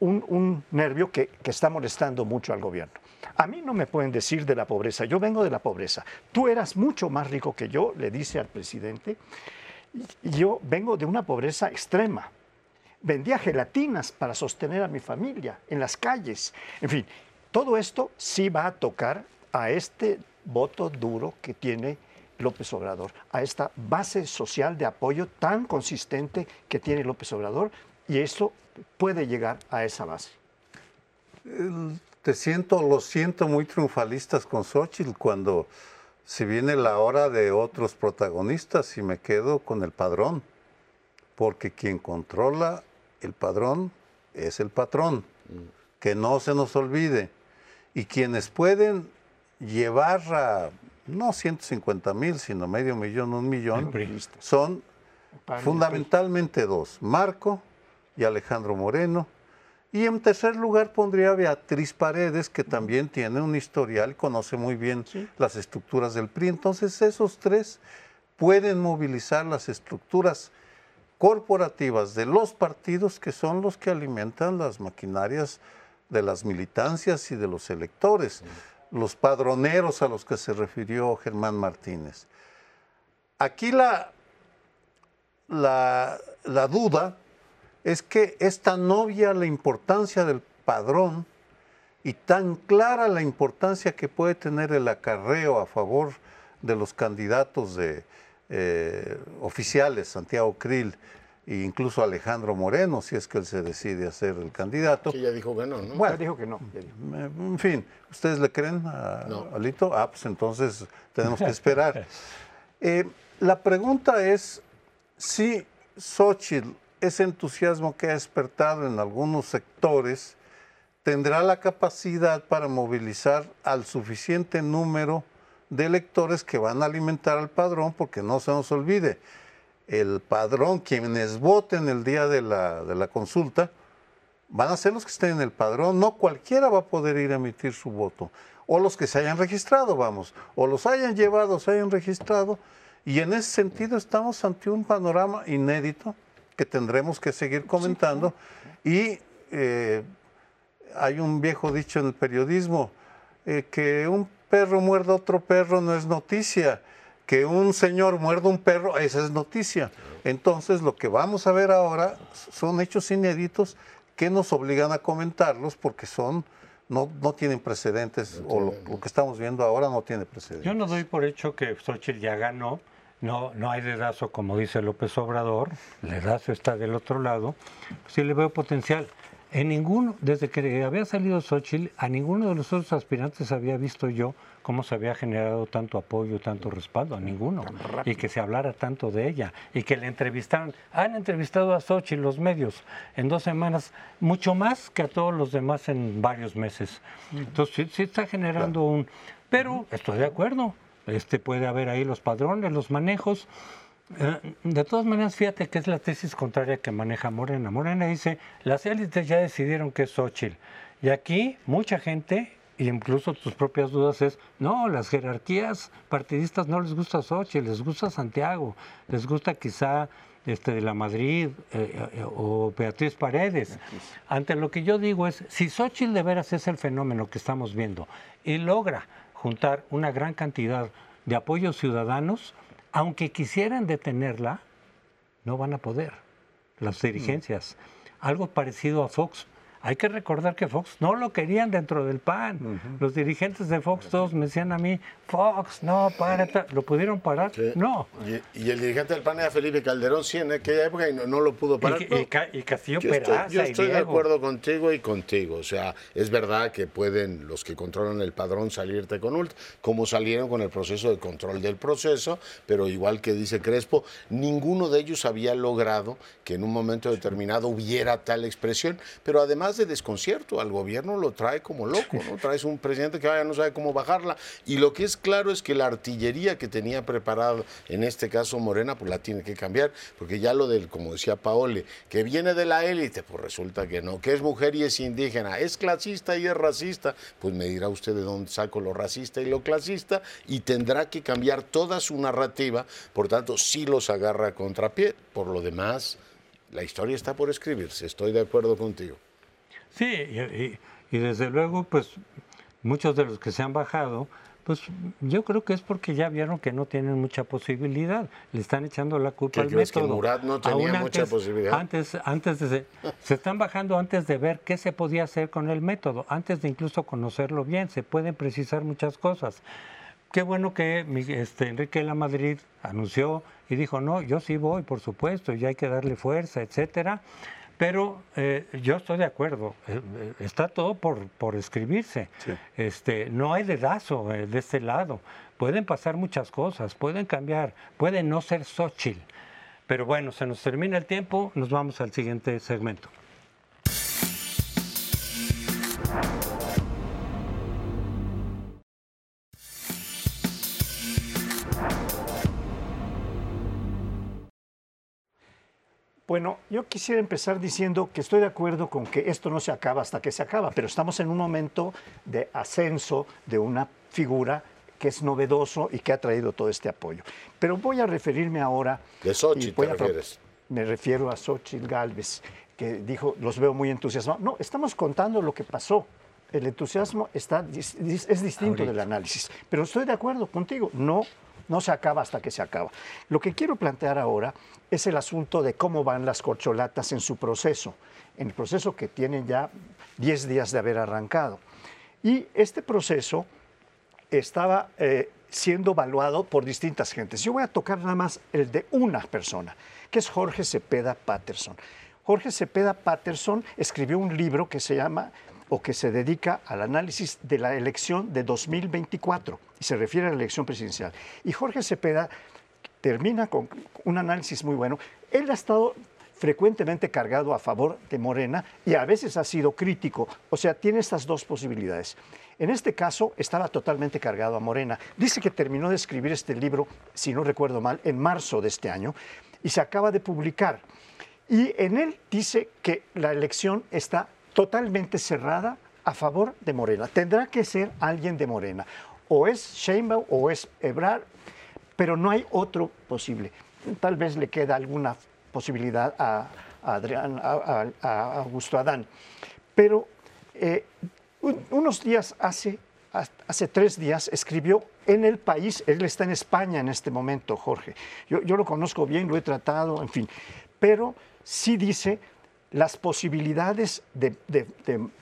un, nervio que, está molestando mucho al gobierno. A mí no me pueden decir de la pobreza, yo vengo de la pobreza. Tú eras mucho más rico que yo, le dice al presidente. Yo vengo de una pobreza extrema. Vendía gelatinas para sostener a mi familia en las calles. En fin, todo esto sí va a tocar a este voto duro que tiene López Obrador, a esta base social de apoyo tan consistente que tiene López Obrador, y eso puede llegar a esa base. Te siento, lo siento muy triunfalistas con Xochitl cuando si viene la hora de otros protagonistas y me quedo con el padrón, porque quien controla el padrón es el patrón, que no se nos olvide. Y quienes pueden llevar a, no 150 mil, sino medio millón, un millón, son fundamentalmente dos, Marco y Alejandro Moreno. Y en tercer lugar pondría a Beatriz Paredes, que también tiene un historial, conoce muy bien las estructuras del PRI. Entonces esos tres pueden movilizar las estructuras corporativas de los partidos que son los que alimentan las maquinarias de las militancias y de los electores, los padroneros a los que se refirió Germán Martínez. Aquí la, la, la duda es que es tan obvia la importancia del padrón y tan clara la importancia que puede tener el acarreo a favor de los candidatos de, eh, oficiales, Santiago Krill e incluso Alejandro Moreno, si es que él se decide a ser el candidato. Que ya dijo que no, ¿no? Bueno, dijo que no. En fin, ¿ustedes le creen a Alito? Ah, pues entonces tenemos que esperar. Eh, la pregunta es si Xochitl, ese entusiasmo que ha despertado en algunos sectores, tendrá la capacidad para movilizar al suficiente número de electores que van a alimentar al padrón, porque no se nos olvide, el padrón, quienes voten el día de la, consulta, van a ser los que estén en el padrón, no cualquiera va a poder ir a emitir su voto, o los que se hayan registrado, vamos, o los hayan llevado, se hayan registrado, y en ese sentido estamos ante un panorama inédito que tendremos que seguir comentando, y eh, hay un viejo dicho en el periodismo, eh, que un perro muerda a otro perro no es noticia. Que un señor muerda un perro, esa es noticia. Entonces, lo que vamos a ver ahora son hechos inéditos que nos obligan a comentarlos porque son no, no tienen precedentes, o lo, que estamos viendo ahora no tiene precedentes. Yo no doy por hecho que Xochitl ya ganó, no, no hay dedazo como dice López Obrador, el dedazo está del otro lado, sí le veo potencial. En ninguno, desde que había salido Xochitl, a ninguno de los otros aspirantes había visto yo cómo se había generado tanto apoyo, tanto respaldo, a ninguno. Y que se hablara tanto de ella. Y que le entrevistaran. Han entrevistado a Xochitl los medios en dos semanas, mucho más que a todos los demás en varios meses. Entonces sí, está generando un... Pero estoy de acuerdo. Este puede haber ahí los padrones, los manejos. Eh, de todas maneras, fíjate que es la tesis contraria que maneja Morena. Morena dice, las élites ya decidieron que es Xochitl. Y aquí mucha gente, incluso tus propias dudas, es, no, las jerarquías partidistas no les gusta Xochitl, les gusta Santiago, les gusta quizá este, de la Madrid eh, eh, o Beatriz Paredes. Ante lo que yo digo es, si Xochitl de veras es el fenómeno que estamos viendo y logra juntar una gran cantidad de apoyos ciudadanos, aunque quisieran detenerla, no van a poder las dirigencias. Algo parecido a Fox. Hay que recordar que Fox no lo querían dentro del PAN. Los dirigentes de Fox todos me decían a mí, Fox, no, para, ¿lo pudieron parar? No. Y, el dirigente del PAN era Felipe Calderón, sí, en aquella época y no, lo pudo parar. Y, Castillo yo Peraza Estoy, yo estoy de acuerdo contigo y contigo. O sea, es verdad que pueden los que controlan el padrón salirte con ULT, como salieron con el proceso de control del proceso, pero igual que dice Crespo, ninguno de ellos había logrado que en un momento determinado hubiera tal expresión, pero además de desconcierto, al gobierno lo trae como loco, ¿no? Traes un presidente que vaya no sabe cómo bajarla. Y lo que es claro es que la artillería que tenía preparado, en este caso Morena, pues la tiene que cambiar, porque ya lo del, como decía Paole, que viene de la élite, pues resulta que no, que es mujer y es indígena, es clasista y es racista, pues me dirá usted de dónde saco lo racista y lo clasista, y tendrá que cambiar toda su narrativa, por tanto, sí los agarra a contrapié, por lo demás, la historia está por escribirse, estoy de acuerdo contigo. Sí, y, desde luego, pues muchos de los que se han bajado, pues yo creo que es porque ya vieron que no tienen mucha posibilidad. Le están echando la culpa al método. que Murat no tenía mucha posibilidad? Antes, antes de, se están bajando antes de ver qué se podía hacer con el método, antes de incluso conocerlo bien. Se pueden precisar muchas cosas. Qué bueno que este, Enrique la Madrid anunció y dijo, no, yo sí voy, por supuesto, y hay que darle fuerza, etcétera Pero eh, yo estoy de acuerdo, eh, eh, está todo por, por escribirse. Este, no hay dedazo de este lado. Pueden pasar muchas cosas, pueden cambiar, puede no ser Xochitl. Pero bueno, se nos termina el tiempo, nos vamos al siguiente segmento. Bueno, yo quisiera empezar diciendo que estoy de acuerdo con que esto no se acaba hasta que se acaba, pero estamos en un momento de ascenso de una figura que es novedoso y que ha traído todo este apoyo. Pero voy a referirme ahora... ¿De Xochitl te refieres? Me refiero a Xochitl Galvez, que dijo, los veo muy entusiasmados. No, estamos contando lo que pasó. El entusiasmo está, es distinto del análisis. Pero estoy de acuerdo contigo, no no se acaba hasta que se acaba. Lo que quiero plantear ahora es el asunto de cómo van las corcholatas en su proceso, en el proceso que tienen ya 10 días de haber arrancado. Y este proceso estaba eh, siendo evaluado por distintas gentes. Yo voy a tocar nada más el de una persona, que es Jorge Cepeda Patterson. Jorge Cepeda Patterson escribió un libro que se llama o que se dedica al análisis de la elección de 2024 y se refiere a la elección presidencial. Y Jorge Cepeda termina con un análisis muy bueno. Él ha estado frecuentemente cargado a favor de Morena y a veces ha sido crítico. O sea, tiene estas dos posibilidades. En este caso estaba totalmente cargado a Morena. Dice que terminó de escribir este libro, si no recuerdo mal, en marzo de este año y se acaba de publicar. Y en él dice que la elección está totalmente cerrada a favor de Morena. Tendrá que ser alguien de Morena. O es Sheinbaum o es Ebrard, pero no hay otro posible. Tal vez le queda alguna posibilidad a, Adrián, a, Augusto Adán. Pero eh, unos días hace, hace tres días, escribió en el país, él está en España en este momento, Jorge. Yo, yo lo conozco bien, lo he tratado, en fin. Pero sí dice, las posibilidades de, de,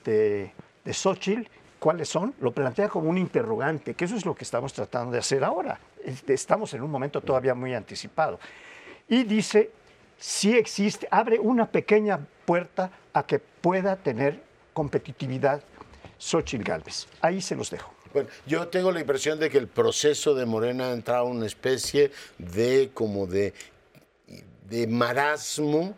de, Xochitl, ¿cuáles son? Lo plantea como un interrogante, que eso es lo que estamos tratando de hacer ahora. Estamos en un momento todavía muy anticipado. Y dice, si existe, abre una pequeña puerta a que pueda tener competitividad Xochitl Galvez. Ahí se los dejo. Bueno, yo tengo la impresión de que el proceso de Morena ha entrado en una especie de como de, de marasmo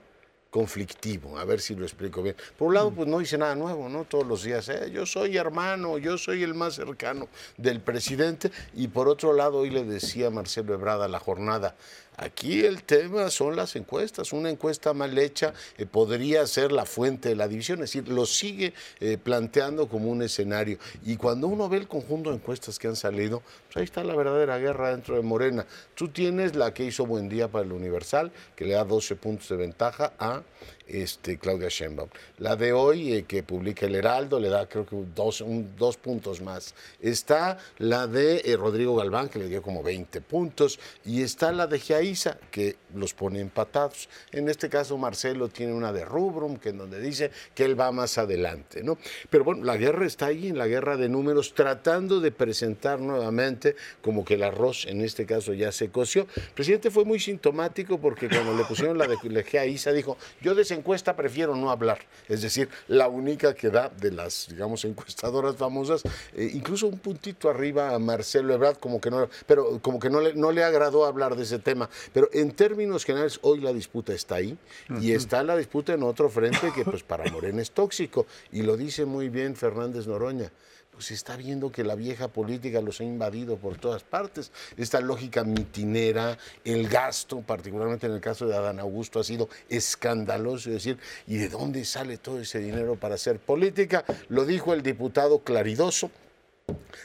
conflictivo, a ver si lo explico bien. Por un lado, pues no dice nada nuevo, ¿no? Todos los días, eh, yo soy hermano, yo soy el más cercano del presidente, y por otro lado, hoy le decía Marcelo Ebrada la jornada, Aquí el tema son las encuestas. Una encuesta mal hecha eh, podría ser la fuente de la división, es decir, lo sigue eh, planteando como un escenario. Y cuando uno ve el conjunto de encuestas que han salido, pues ahí está la verdadera guerra dentro de Morena. Tú tienes la que hizo Buen Día para el Universal, que le da 12 puntos de ventaja a este, Claudia Sheinbaum. La de hoy, eh, que publica el Heraldo, le da creo que dos, dos puntos más. Está la de eh, Rodrigo Galván, que le dio como 20 puntos, y está la de Giaiza, que los pone empatados. En este caso, Marcelo tiene una de Rubrum, que en donde dice que él va más adelante. ¿no? Pero bueno, la guerra está ahí, en la guerra de números, tratando de presentar nuevamente como que el arroz, en este caso, ya se coció. El presidente fue muy sintomático porque cuando le pusieron la de Giaiza, dijo, yo desencuentro encuesta prefiero no hablar. Es decir, la única que da de las, digamos, encuestadoras famosas, eh, incluso un puntito arriba a Marcelo Ebrard, como que no, pero como que no le, no le agradó hablar de ese tema. Pero en términos generales, hoy la disputa está ahí y está la disputa en otro frente que pues para Morena es tóxico. Y lo dice muy bien Fernández Noroña pues, está viendo que la vieja política los ha invadido por todas partes. Esta lógica mitinera, el gasto, particularmente en el caso de Adán Augusto, ha sido escandaloso. Es decir, ¿y de dónde sale todo ese dinero para hacer política? Lo dijo el diputado Claridoso,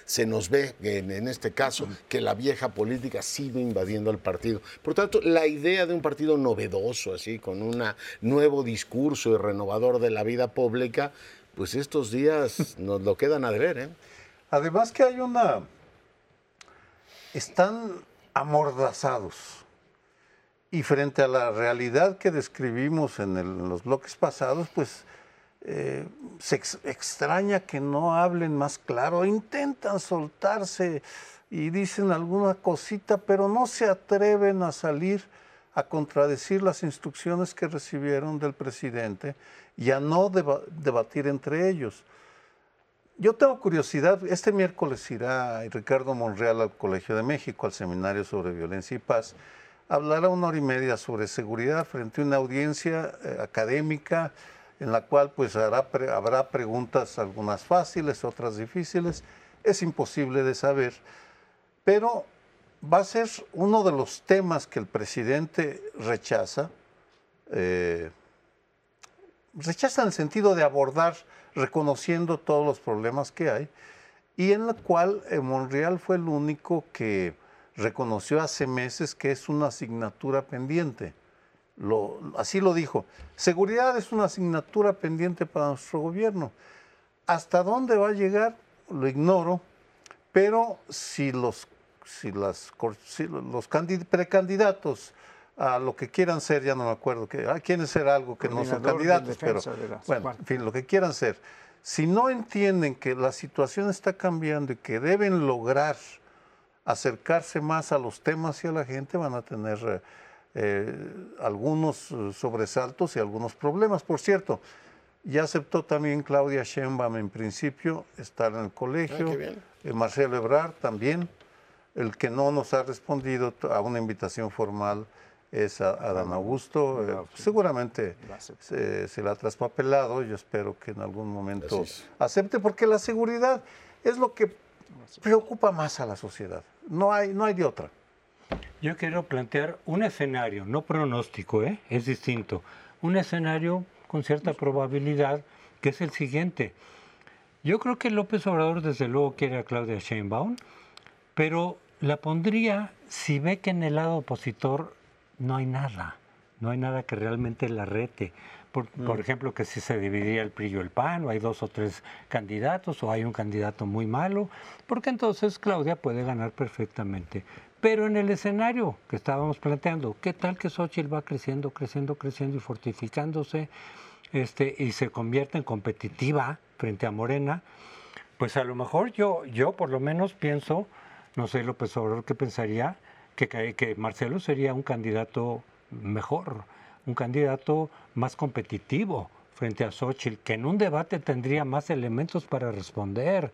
se nos ve en, este caso que la vieja política sigue invadiendo al partido. Por tanto, la idea de un partido novedoso, así, con un nuevo discurso y renovador de la vida pública, pues estos días nos lo quedan a deber. ¿eh? Además que hay una... Están amordazados. Y frente a la realidad que describimos en, los bloques pasados, pues eh, se extraña que no hablen más claro, intentan soltarse y dicen alguna cosita, pero no se atreven a salir a contradecir las instrucciones que recibieron del presidente y a no debatir entre ellos. Yo tengo curiosidad, este miércoles irá Ricardo Monreal al Colegio de México, al Seminario sobre Violencia y Paz, hablará una hora y media sobre seguridad frente a una audiencia eh, académica en la cual pues habrá preguntas, algunas fáciles, otras difíciles, es imposible de saber, pero va a ser uno de los temas que el presidente rechaza, eh, rechaza en el sentido de abordar reconociendo todos los problemas que hay, y en la cual eh, Monreal fue el único que reconoció hace meses que es una asignatura pendiente. Así lo dijo. Seguridad es una asignatura pendiente para nuestro gobierno. ¿Hasta dónde va a llegar? Lo ignoro, pero si los, si las, los precandidatos a lo que quieran ser, ya no me acuerdo, que ah, quieren ser algo que no son candidatos, pero bueno, en fin, lo que quieran ser. Si no entienden que la situación está cambiando y que deben lograr acercarse más a los temas y a la gente, van a tener eh, eh, algunos eh, sobresaltos y algunos problemas. Por cierto, ya aceptó también Claudia Sheinbaum en principio estar en el colegio, ah, Marcelo Ebrard también. El que no nos ha respondido a una invitación formal es a, Dan Augusto. Eh, seguramente se, se, la ha traspapelado. Yo espero que en algún momento acepte, porque la seguridad es lo que preocupa más a la sociedad. No hay, no hay de otra. Yo quiero plantear un escenario, no pronóstico, ¿eh? es distinto. Un escenario con cierta probabilidad, que es el siguiente. Yo creo que López Obrador desde luego quiere a Claudia Sheinbaum, pero la pondría si ve que en el lado opositor no hay nada, no hay nada que realmente la rete. Por, mm. ejemplo, que si se dividía el PRI o el PAN, o hay dos o tres candidatos, o hay un candidato muy malo, porque entonces Claudia puede ganar perfectamente. Pero en el escenario que estábamos planteando, ¿qué tal que Xochitl va creciendo, creciendo, creciendo y fortificándose este, y se convierte en competitiva frente a Morena? Pues a lo mejor yo, yo por lo menos pienso, no sé López Obrador qué pensaría, que, que Marcelo sería un candidato mejor, un candidato más competitivo frente a Xochitl, que en un debate tendría más elementos para responder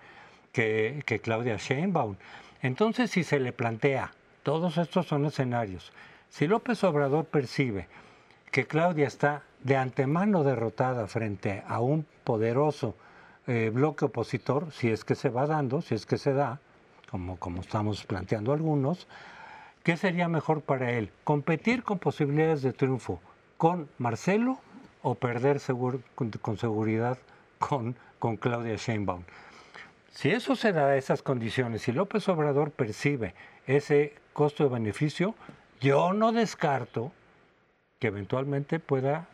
que, que Claudia Sheinbaum. Entonces, si se le plantea, todos estos son escenarios, si López Obrador percibe que Claudia está de antemano derrotada frente a un poderoso eh, bloque opositor, si es que se va dando, si es que se da, como, como estamos planteando algunos, ¿Qué sería mejor para él? ¿Competir con posibilidades de triunfo con Marcelo o perder con, seguridad con, con Claudia Sheinbaum? Si eso se da a esas condiciones, si López Obrador percibe ese costo de beneficio, yo no descarto que eventualmente pueda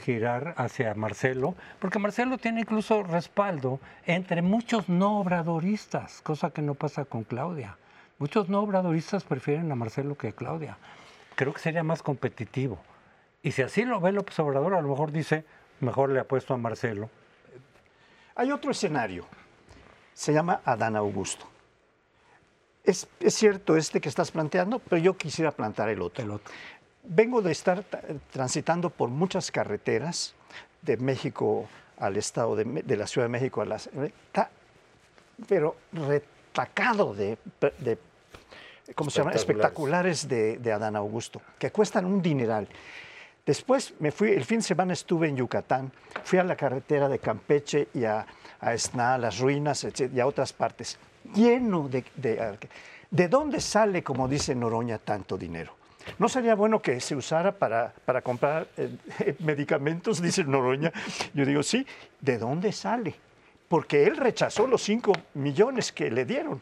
girar hacia Marcelo, porque Marcelo tiene incluso respaldo entre muchos no obradoristas, cosa que no pasa con Claudia. Muchos no obradoristas prefieren a Marcelo que a Claudia. Creo que sería más competitivo. Y si así lo ve López Obrador, a lo mejor dice, mejor le apuesto a Marcelo. Hay otro escenario. Se llama Adán Augusto. Es, cierto este que estás planteando, pero yo quisiera plantear el otro. El otro. Vengo de estar transitando por muchas carreteras de México al estado de, la Ciudad de México a las... pero retacado de, de ¿cómo se llama? Espectaculares de, de, Adán Augusto, que cuestan un dineral. Después me fui, el fin de semana estuve en Yucatán, fui a la carretera de Campeche y a, a Esná, a las ruinas y a otras partes, lleno de, de... ¿De dónde sale, como dice Noroña, tanto dinero? ¿No sería bueno que se usara para, para comprar eh, medicamentos, dice Noroña? Yo digo, sí, ¿de dónde sale? Porque él rechazó los 5 millones que le dieron.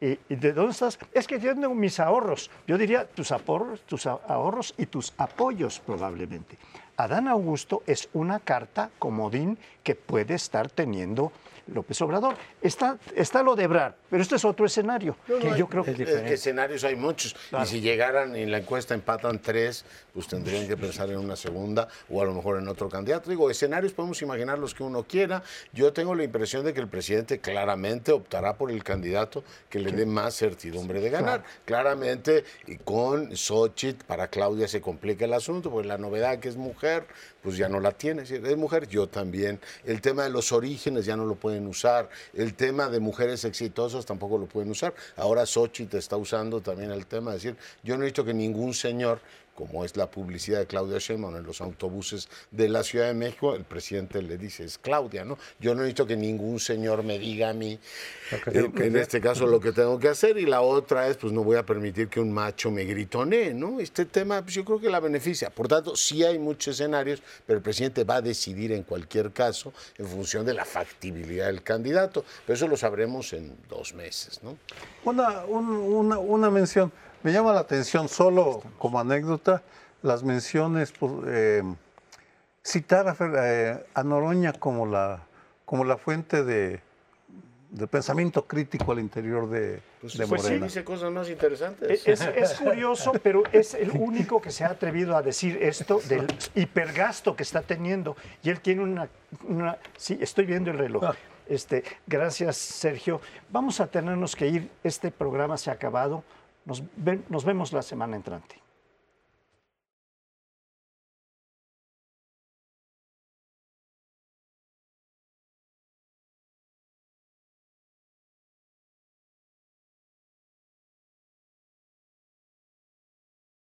¿Y, de dónde estás? Es que tengo mis ahorros. Yo diría tus ahorros, tus ahorros y tus apoyos probablemente. Adán Augusto es una carta comodín que puede estar teniendo López Obrador. Está, está lo de Ebrard, pero este es otro escenario. que yo creo es que escenarios hay muchos. Y si llegaran en la encuesta empatan tres, pues tendrían que pensar en una segunda o a lo mejor en otro candidato. Digo, escenarios podemos imaginar los que uno quiera. Yo tengo la impresión de que el presidente claramente optará por el candidato que le dé más certidumbre de ganar. Claramente, y con Xochitl, para Claudia se complica el asunto, porque la novedad que es mujer, pues ya no la tiene. Es mujer, yo también. El tema de los orígenes ya no lo pueden usar. El tema de mujeres exitosas tampoco lo pueden usar. Ahora Xochitl está usando también el tema de decir, yo no he visto que ningún señor como es la publicidad de Claudia Sheinbaum en los autobuses de la Ciudad de México, el presidente le dice, es Claudia, ¿no? Yo no he visto que ningún señor me diga a mí, en, en este caso, lo que tengo que hacer, y la otra es, pues no voy a permitir que un macho me gritonee, ¿no? Este tema, pues yo creo que la beneficia. Por tanto, sí hay muchos escenarios, pero el presidente va a decidir en cualquier caso en función de la factibilidad del candidato, pero eso lo sabremos en dos meses, ¿no? Una, un- una, una mención. Me llama la atención solo como anécdota las menciones, pues, eh, citar a, eh, a Noroña como la, como la fuente de, de pensamiento crítico al interior de, Pues, de pues sí, dice cosas más interesantes. Es, es curioso, pero es el único que se ha atrevido a decir esto del hipergasto que está teniendo. Y él tiene una... una- sí, estoy viendo el reloj. Este, gracias, Sergio. Vamos a tenernos que ir. Este programa se ha acabado. Nos, nos vemos la semana entrante.